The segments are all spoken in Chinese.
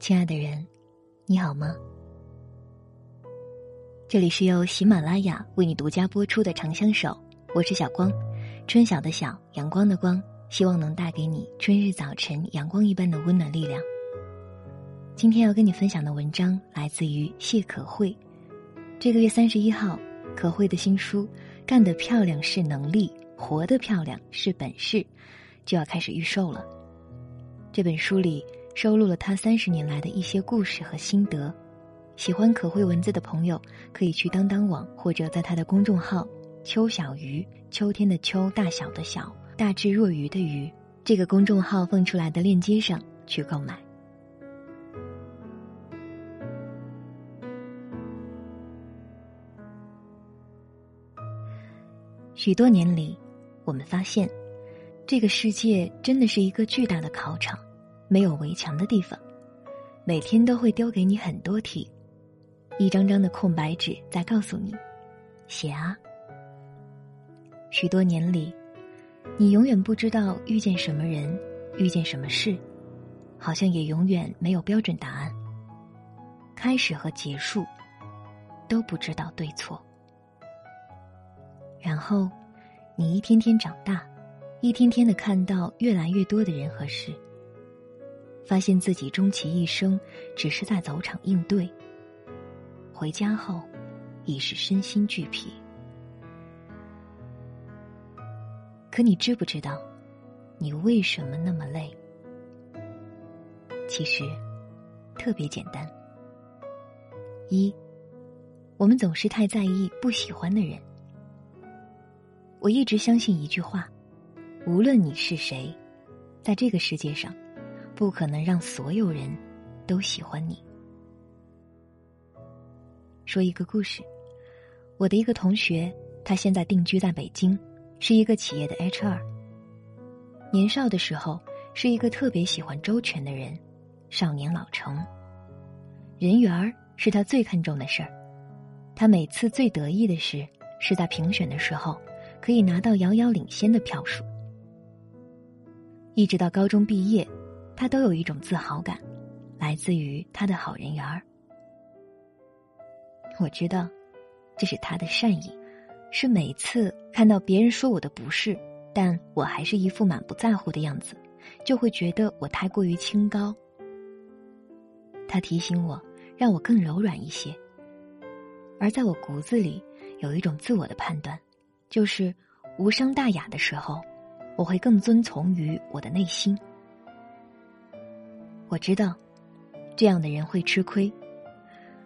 亲爱的人，你好吗？这里是由喜马拉雅为你独家播出的《长相守》，我是小光，春晓的晓，阳光的光，希望能带给你春日早晨阳光一般的温暖力量。今天要跟你分享的文章来自于谢可慧。这个月三十一号，可慧的新书《干得漂亮是能力，活得漂亮是本事》就要开始预售了。这本书里收录了他三十年来的一些故事和心得。喜欢可慧文字的朋友，可以去当当网或者在他的公众号“秋小鱼”（秋天的秋，大小的小，大智若愚的愚）这个公众号放出来的链接上去购买。许多年里，我们发现，这个世界真的是一个巨大的考场，没有围墙的地方，每天都会丢给你很多题。一张张的空白纸在告诉你：“写啊。”许多年里，你永远不知道遇见什么人，遇见什么事，好像也永远没有标准答案。开始和结束，都不知道对错。然后，你一天天长大，一天天的看到越来越多的人和事，发现自己终其一生只是在走场应对。回家后，已是身心俱疲。可你知不知道，你为什么那么累？其实，特别简单。一，我们总是太在意不喜欢的人。我一直相信一句话：无论你是谁，在这个世界上，不可能让所有人都喜欢你。说一个故事，我的一个同学，他现在定居在北京，是一个企业的 HR。年少的时候，是一个特别喜欢周全的人，少年老成。人缘儿是他最看重的事儿，他每次最得意的事，是在评选的时候，可以拿到遥遥领先的票数。一直到高中毕业，他都有一种自豪感，来自于他的好人缘儿。我知道，这是他的善意，是每次看到别人说我的不是，但我还是一副满不在乎的样子，就会觉得我太过于清高。他提醒我，让我更柔软一些。而在我骨子里有一种自我的判断，就是无伤大雅的时候，我会更遵从于我的内心。我知道，这样的人会吃亏，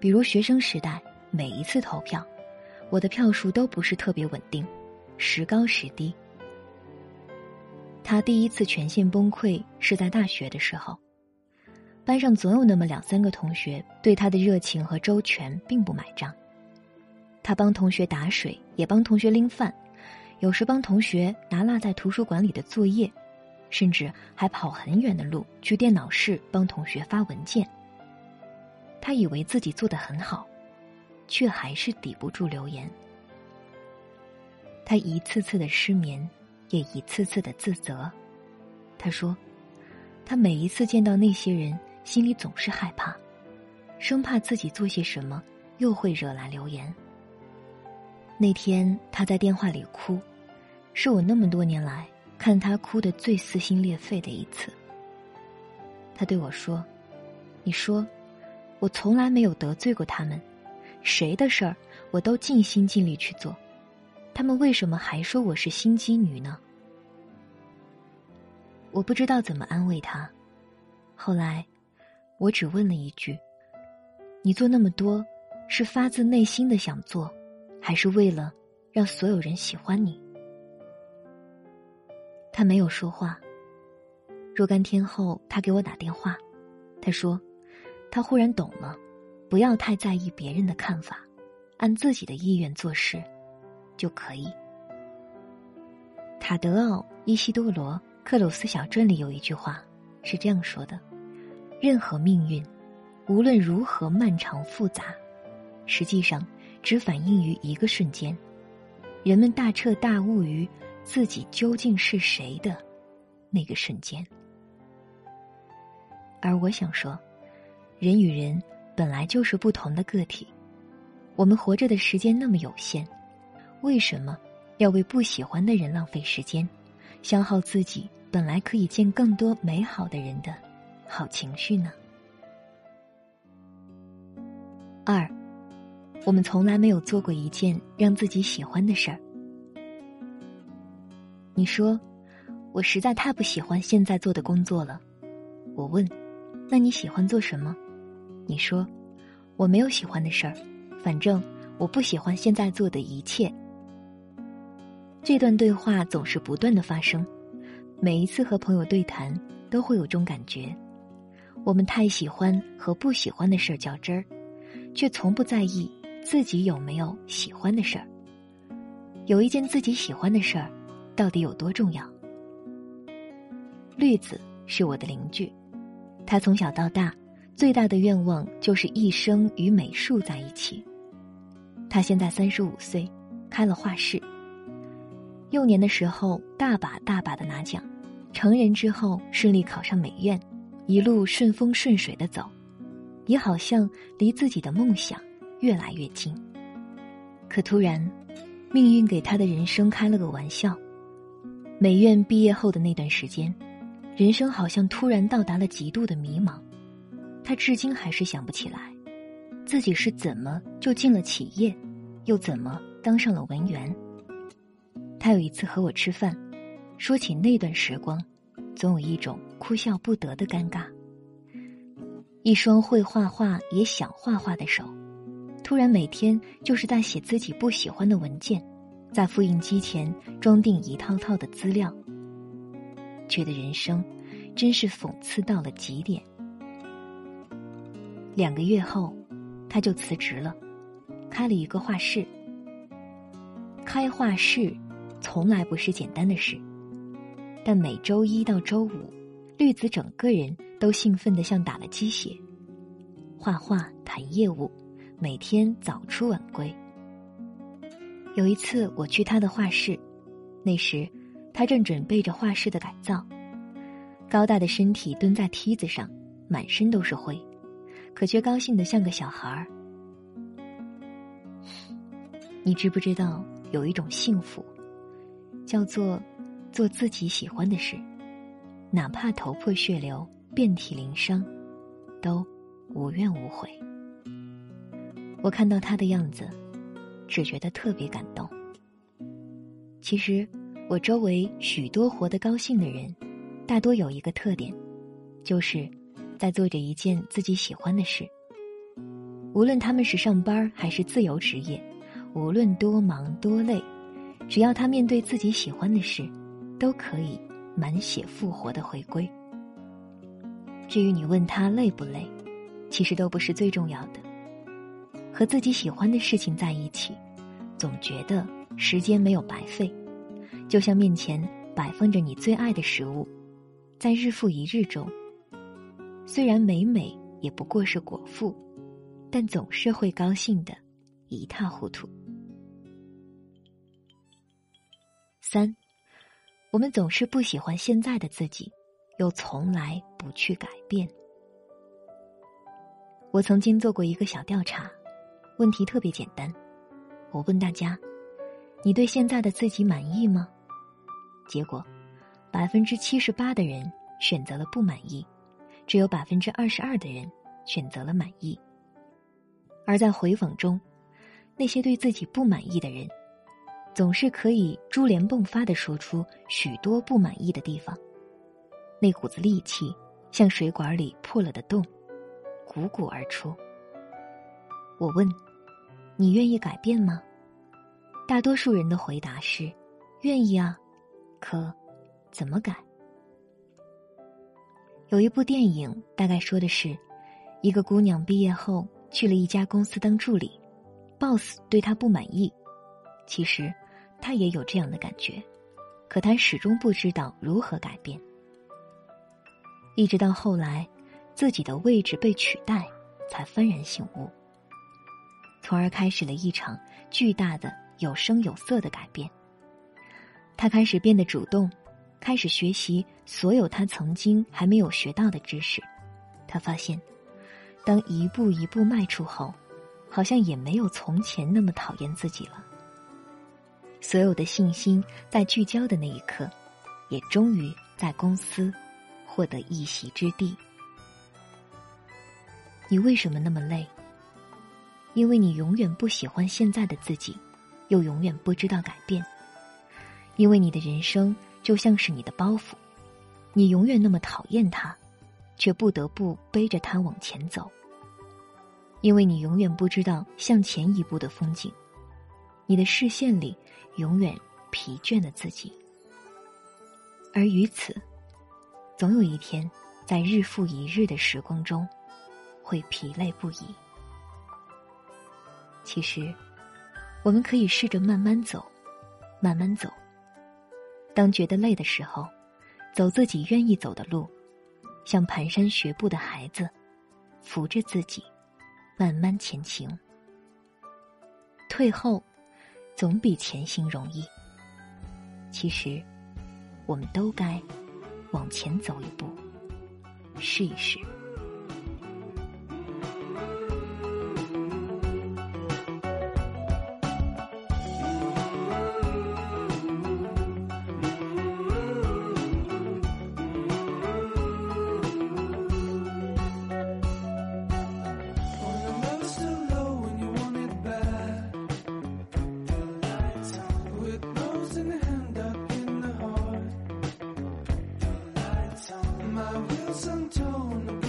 比如学生时代。每一次投票，我的票数都不是特别稳定，时高时低。他第一次全线崩溃是在大学的时候，班上总有那么两三个同学对他的热情和周全并不买账。他帮同学打水，也帮同学拎饭，有时帮同学拿落在图书馆里的作业，甚至还跑很远的路去电脑室帮同学发文件。他以为自己做的很好。却还是抵不住流言。他一次次的失眠，也一次次的自责。他说：“他每一次见到那些人，心里总是害怕，生怕自己做些什么又会惹来流言。”那天他在电话里哭，是我那么多年来看他哭的最撕心裂肺的一次。他对我说：“你说，我从来没有得罪过他们。”谁的事儿，我都尽心尽力去做，他们为什么还说我是心机女呢？我不知道怎么安慰他。后来，我只问了一句：“你做那么多，是发自内心的想做，还是为了让所有人喜欢你？”他没有说话。若干天后，他给我打电话，他说，他忽然懂了。不要太在意别人的看法，按自己的意愿做事，就可以。塔德奥·伊西多罗·克鲁斯小传里有一句话是这样说的：“任何命运，无论如何漫长复杂，实际上只反映于一个瞬间，人们大彻大悟于自己究竟是谁的那个瞬间。”而我想说。人与人本来就是不同的个体，我们活着的时间那么有限，为什么要为不喜欢的人浪费时间，消耗自己本来可以见更多美好的人的好情绪呢？二，我们从来没有做过一件让自己喜欢的事儿。你说，我实在太不喜欢现在做的工作了。我问，那你喜欢做什么？你说，我没有喜欢的事儿，反正我不喜欢现在做的一切。这段对话总是不断的发生，每一次和朋友对谈都会有种感觉：我们太喜欢和不喜欢的事儿较真儿，却从不在意自己有没有喜欢的事儿。有一件自己喜欢的事儿。到底有多重要？绿子是我的邻居，他从小到大最大的愿望就是一生与美术在一起。他现在三十五岁，开了画室。幼年的时候大把大把的拿奖，成人之后顺利考上美院，一路顺风顺水的走，也好像离自己的梦想越来越近。可突然，命运给他的人生开了个玩笑。美院毕业后的那段时间，人生好像突然到达了极度的迷茫。他至今还是想不起来，自己是怎么就进了企业，又怎么当上了文员。他有一次和我吃饭，说起那段时光，总有一种哭笑不得的尴尬。一双会画画也想画画的手，突然每天就是在写自己不喜欢的文件。在复印机前装订一套套的资料，觉得人生真是讽刺到了极点。两个月后，他就辞职了，开了一个画室。开画室从来不是简单的事，但每周一到周五，绿子整个人都兴奋的像打了鸡血，画画谈业务，每天早出晚归。有一次我去他的画室，那时他正准备着画室的改造。高大的身体蹲在梯子上，满身都是灰，可却高兴的像个小孩儿。你知不知道有一种幸福，叫做做自己喜欢的事，哪怕头破血流、遍体鳞伤，都无怨无悔。我看到他的样子。只觉得特别感动。其实，我周围许多活得高兴的人，大多有一个特点，就是在做着一件自己喜欢的事。无论他们是上班还是自由职业，无论多忙多累，只要他面对自己喜欢的事，都可以满血复活的回归。至于你问他累不累，其实都不是最重要的。和自己喜欢的事情在一起，总觉得时间没有白费，就像面前摆放着你最爱的食物，在日复一日中，虽然每每也不过是果腹，但总是会高兴的一塌糊涂。三，我们总是不喜欢现在的自己，又从来不去改变。我曾经做过一个小调查。问题特别简单，我问大家：“你对现在的自己满意吗？”结果，百分之七十八的人选择了不满意，只有百分之二十二的人选择了满意。而在回访中，那些对自己不满意的人，总是可以珠联迸发的说出许多不满意的地方，那股子戾气像水管里破了的洞，汩汩而出。我问。你愿意改变吗？大多数人的回答是：愿意啊。可怎么改？有一部电影，大概说的是，一个姑娘毕业后去了一家公司当助理，boss 对她不满意。其实，她也有这样的感觉，可她始终不知道如何改变。一直到后来，自己的位置被取代，才幡然醒悟。从而开始了一场巨大的有声有色的改变。他开始变得主动，开始学习所有他曾经还没有学到的知识。他发现，当一步一步迈出后，好像也没有从前那么讨厌自己了。所有的信心在聚焦的那一刻，也终于在公司获得一席之地。你为什么那么累？因为你永远不喜欢现在的自己，又永远不知道改变。因为你的人生就像是你的包袱，你永远那么讨厌它，却不得不背着它往前走。因为你永远不知道向前一步的风景，你的视线里永远疲倦的自己。而于此，总有一天，在日复一日的时光中，会疲累不已。其实，我们可以试着慢慢走，慢慢走。当觉得累的时候，走自己愿意走的路，像蹒跚学步的孩子，扶着自己，慢慢前行。退后，总比前行容易。其实，我们都该往前走一步，试一试。Some tone.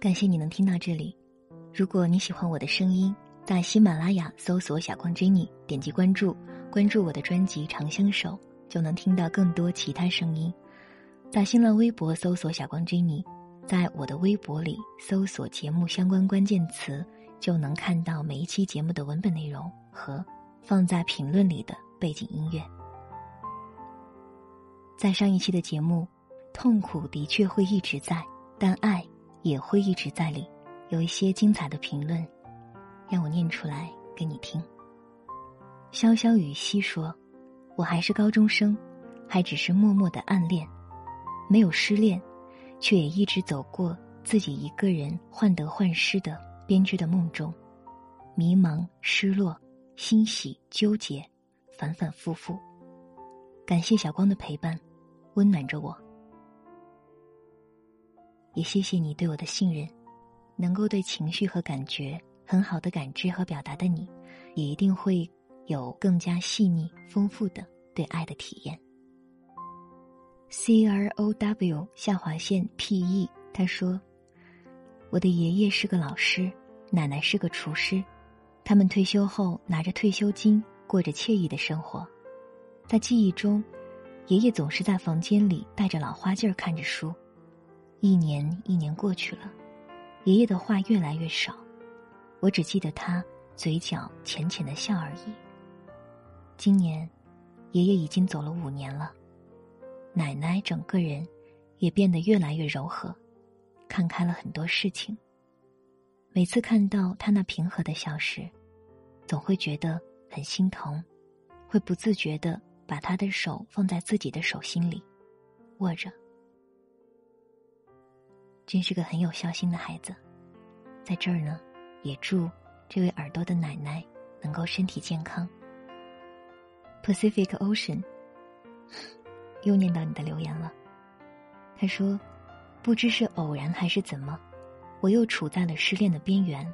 感谢你能听到这里。如果你喜欢我的声音，在喜马拉雅搜索“小光 Jenny”，点击关注，关注我的专辑《长相守》，就能听到更多其他声音。在新浪微博搜索“小光 Jenny”，在我的微博里搜索节目相关关键词，就能看到每一期节目的文本内容和放在评论里的背景音乐。在上一期的节目，痛苦的确会一直在，但爱。也会一直在里，有一些精彩的评论，让我念出来给你听。潇潇雨溪说：“我还是高中生，还只是默默的暗恋，没有失恋，却也一直走过自己一个人患得患失的编织的梦中，迷茫、失落、欣喜、纠结，反反复复。感谢小光的陪伴，温暖着我。”也谢谢你对我的信任，能够对情绪和感觉很好的感知和表达的你，也一定会有更加细腻、丰富的对爱的体验。C R O W 下划线 P E 他说：“我的爷爷是个老师，奶奶是个厨师，他们退休后拿着退休金，过着惬意的生活。在记忆中，爷爷总是在房间里带着老花镜看着书。”一年一年过去了，爷爷的话越来越少，我只记得他嘴角浅浅的笑而已。今年，爷爷已经走了五年了，奶奶整个人也变得越来越柔和，看开了很多事情。每次看到他那平和的笑时，总会觉得很心疼，会不自觉的把他的手放在自己的手心里，握着。真是个很有孝心的孩子，在这儿呢，也祝这位耳朵的奶奶能够身体健康。Pacific Ocean，又念到你的留言了。他说：“不知是偶然还是怎么，我又处在了失恋的边缘，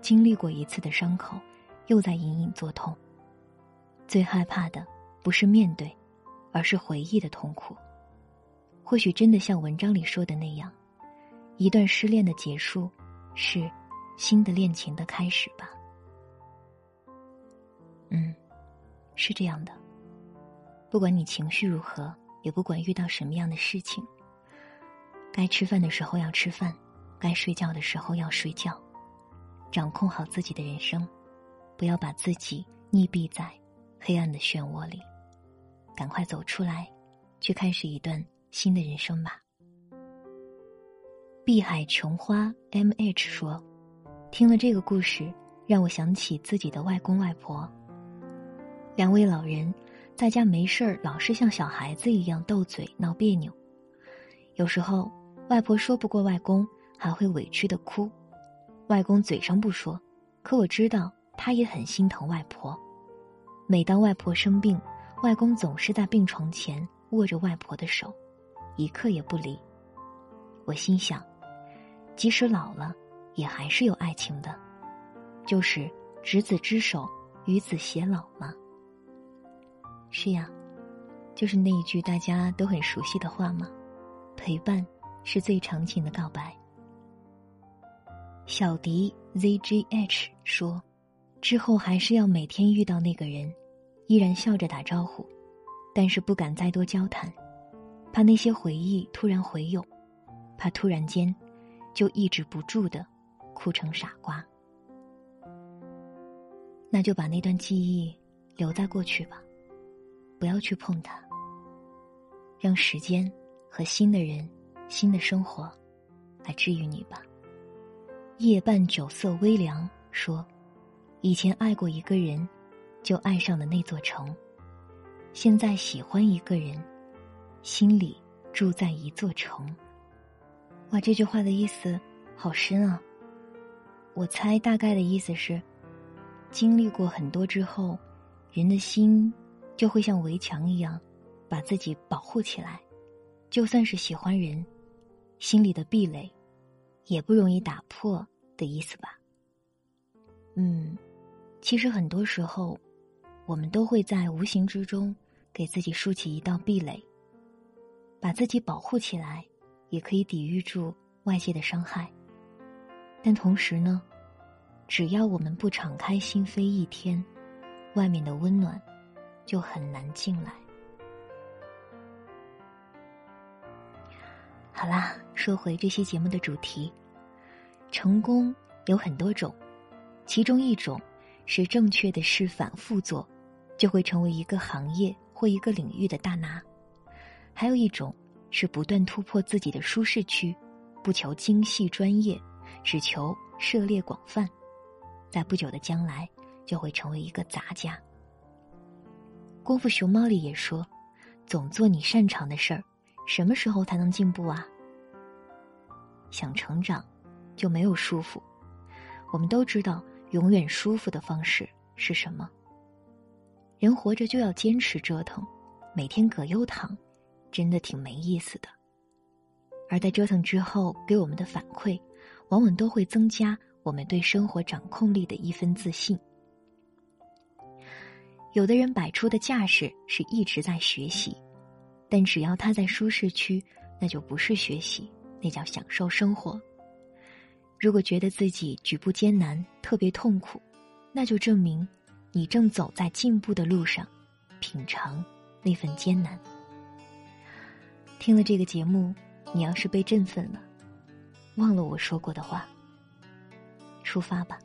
经历过一次的伤口，又在隐隐作痛。最害怕的不是面对，而是回忆的痛苦。或许真的像文章里说的那样。”一段失恋的结束，是新的恋情的开始吧。嗯，是这样的。不管你情绪如何，也不管遇到什么样的事情，该吃饭的时候要吃饭，该睡觉的时候要睡觉，掌控好自己的人生，不要把自己溺毙在黑暗的漩涡里，赶快走出来，去开始一段新的人生吧。碧海琼花 M H 说：“听了这个故事，让我想起自己的外公外婆。两位老人在家没事儿，老是像小孩子一样斗嘴闹别扭，有时候。”外婆说不过外公，还会委屈的哭。外公嘴上不说，可我知道他也很心疼外婆。每当外婆生病，外公总是在病床前握着外婆的手，一刻也不离。我心想，即使老了，也还是有爱情的，就是执子之手，与子偕老嘛。是呀，就是那一句大家都很熟悉的话嘛，陪伴。是最长情的告白。小迪 zgh 说：“之后还是要每天遇到那个人，依然笑着打招呼，但是不敢再多交谈，怕那些回忆突然回涌，怕突然间就抑制不住的哭成傻瓜。那就把那段记忆留在过去吧，不要去碰它，让时间和新的人。”新的生活，来治愈你吧。夜半酒色微凉，说：“以前爱过一个人，就爱上了那座城；现在喜欢一个人，心里住在一座城。”哇，这句话的意思好深啊！我猜大概的意思是，经历过很多之后，人的心就会像围墙一样，把自己保护起来，就算是喜欢人。心里的壁垒，也不容易打破的意思吧。嗯，其实很多时候，我们都会在无形之中给自己竖起一道壁垒，把自己保护起来，也可以抵御住外界的伤害。但同时呢，只要我们不敞开心扉一天，外面的温暖就很难进来。好啦，说回这期节目的主题，成功有很多种，其中一种是正确的事反复做，就会成为一个行业或一个领域的大拿；还有一种是不断突破自己的舒适区，不求精细专业，只求涉猎广泛，在不久的将来就会成为一个杂家。功夫熊猫里也说：“总做你擅长的事儿。”什么时候才能进步啊？想成长，就没有舒服。我们都知道，永远舒服的方式是什么？人活着就要坚持折腾，每天葛优躺，真的挺没意思的。而在折腾之后给我们的反馈，往往都会增加我们对生活掌控力的一分自信。有的人摆出的架势是一直在学习。但只要他在舒适区，那就不是学习，那叫享受生活。如果觉得自己举步艰难、特别痛苦，那就证明你正走在进步的路上，品尝那份艰难。听了这个节目，你要是被振奋了，忘了我说过的话，出发吧。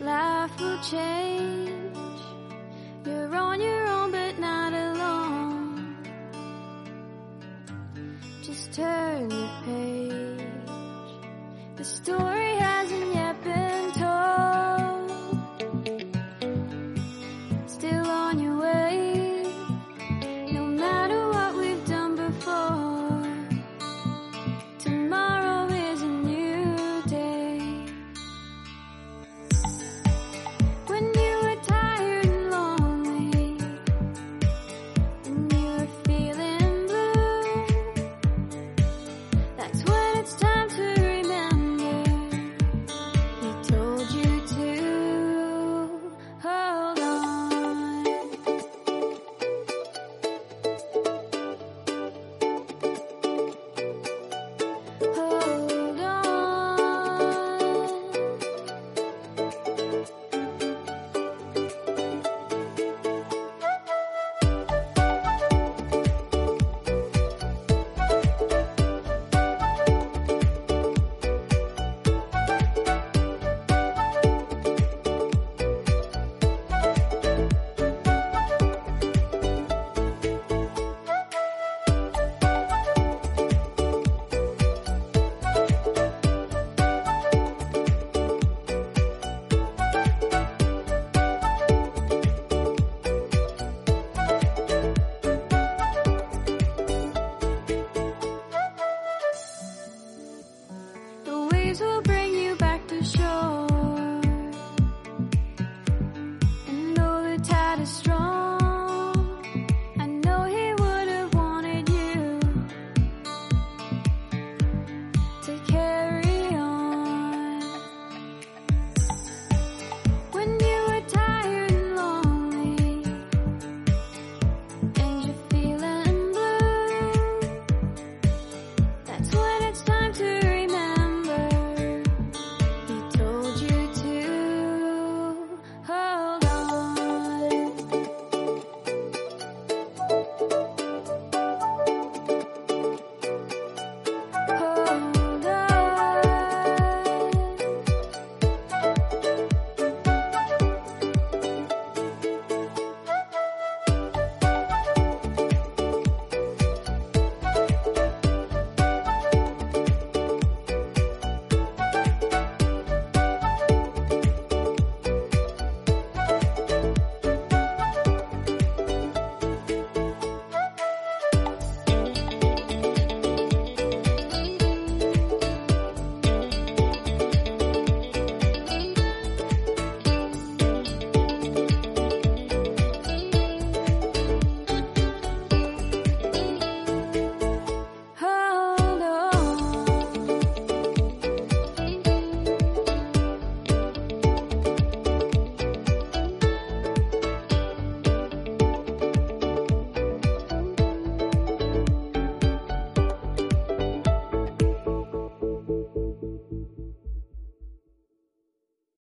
life will change. You're on your own, but not alone. Just turn the page. The story hasn't